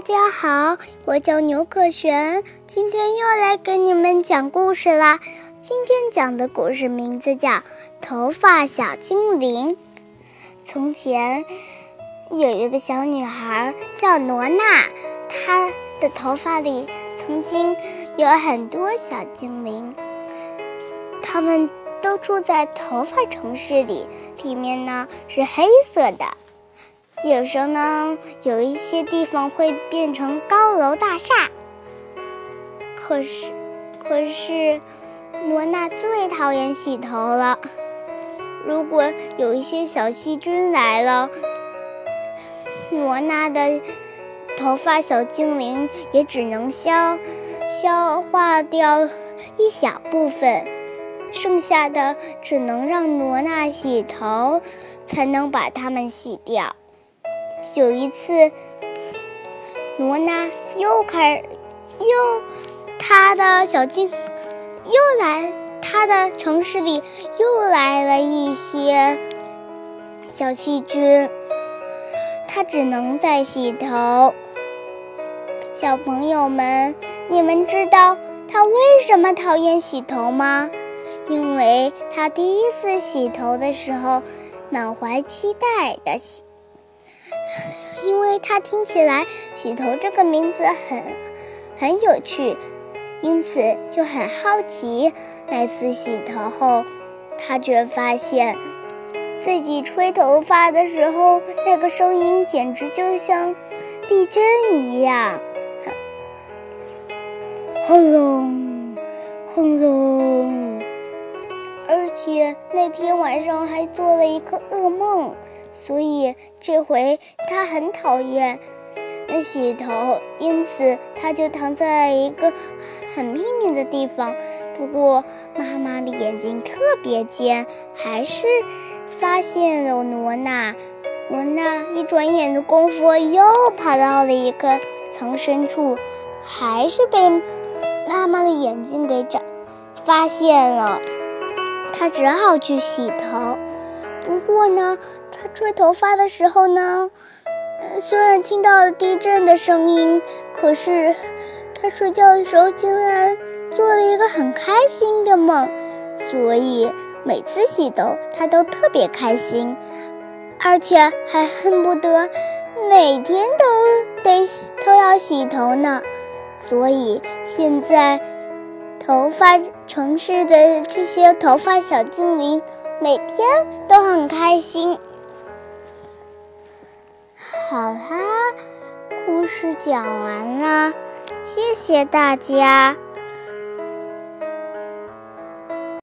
大家好，我叫牛可璇，今天又来给你们讲故事啦。今天讲的故事名字叫《头发小精灵》。从前有一个小女孩叫罗娜，她的头发里曾经有很多小精灵，他们都住在头发城市里，里面呢是黑色的。有时候呢，有一些地方会变成高楼大厦。可是，可是，罗娜最讨厌洗头了。如果有一些小细菌来了，罗娜的头发小精灵也只能消消化掉一小部分，剩下的只能让罗娜洗头，才能把它们洗掉。有一次，罗娜又开，又她的小精又来，她的城市里又来了一些小细菌，她只能在洗头。小朋友们，你们知道她为什么讨厌洗头吗？因为她第一次洗头的时候，满怀期待的洗。因为他听起来“洗头”这个名字很很有趣，因此就很好奇。那次洗头后，他却发现自己吹头发的时候，那个声音简直就像地震一样，轰隆轰隆。且那天晚上还做了一个噩梦。所以这回他很讨厌那洗头，因此他就躺在一个很秘密的地方。不过妈妈的眼睛特别尖，还是发现了罗娜。罗娜一转眼的功夫又跑到了一个藏身处，还是被妈妈的眼睛给找发现了。他只好去洗头。不过呢。他吹头发的时候呢，虽然听到了地震的声音，可是他睡觉的时候竟然做了一个很开心的梦，所以每次洗头他都特别开心，而且还恨不得每天都得都要洗头呢。所以现在头发城市的这些头发小精灵每天都很开心。好啦，故事讲完啦，谢谢大家。